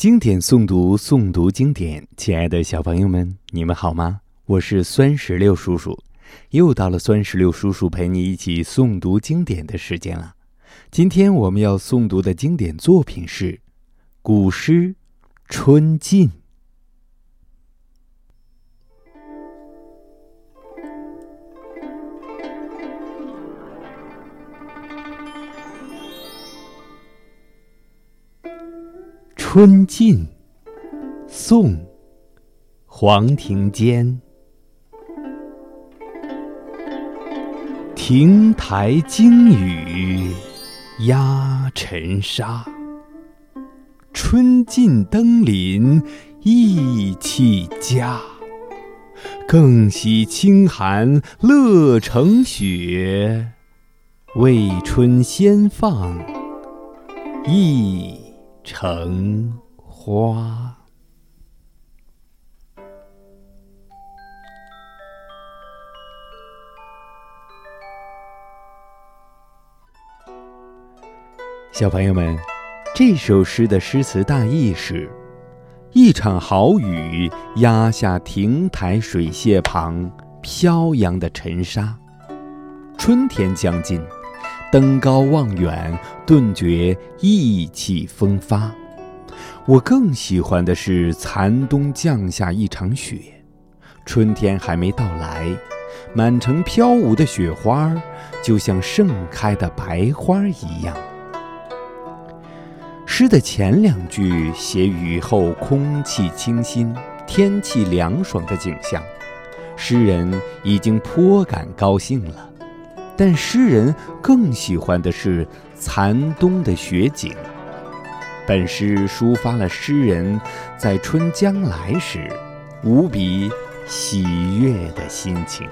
经典诵读，诵读经典。亲爱的小朋友们，你们好吗？我是酸石榴叔叔，又到了酸石榴叔叔陪你一起诵读经典的时间了。今天我们要诵读的经典作品是古诗《春尽》。《春尽》宋·黄庭坚。亭台惊雨压尘沙，春尽登临意气佳。更喜清寒乐成雪，为春先放意。橙花，小朋友们，这首诗的诗词大意是：一场好雨压下亭台水榭旁飘扬的尘沙，春天将近。登高望远，顿觉意气风发。我更喜欢的是残冬降下一场雪，春天还没到来，满城飘舞的雪花就像盛开的白花一样。诗的前两句写雨后空气清新、天气凉爽的景象，诗人已经颇感高兴了。但诗人更喜欢的是残冬的雪景。本诗抒发了诗人在春将来时无比喜悦的心情。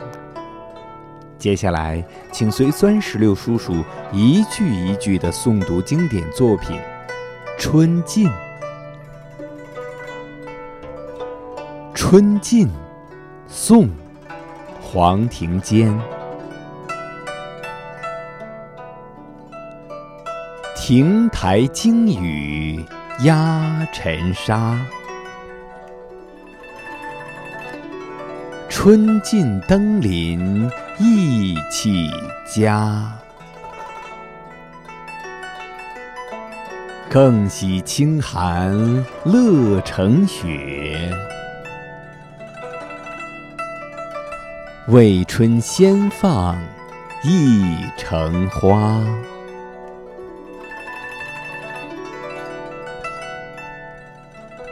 接下来，请随酸石榴叔叔一句一句地诵读经典作品《春尽》。《春尽》，宋·黄庭坚。亭台惊雨压尘沙，春尽登临意气佳。更喜清寒乐成雪，为春先放一城花。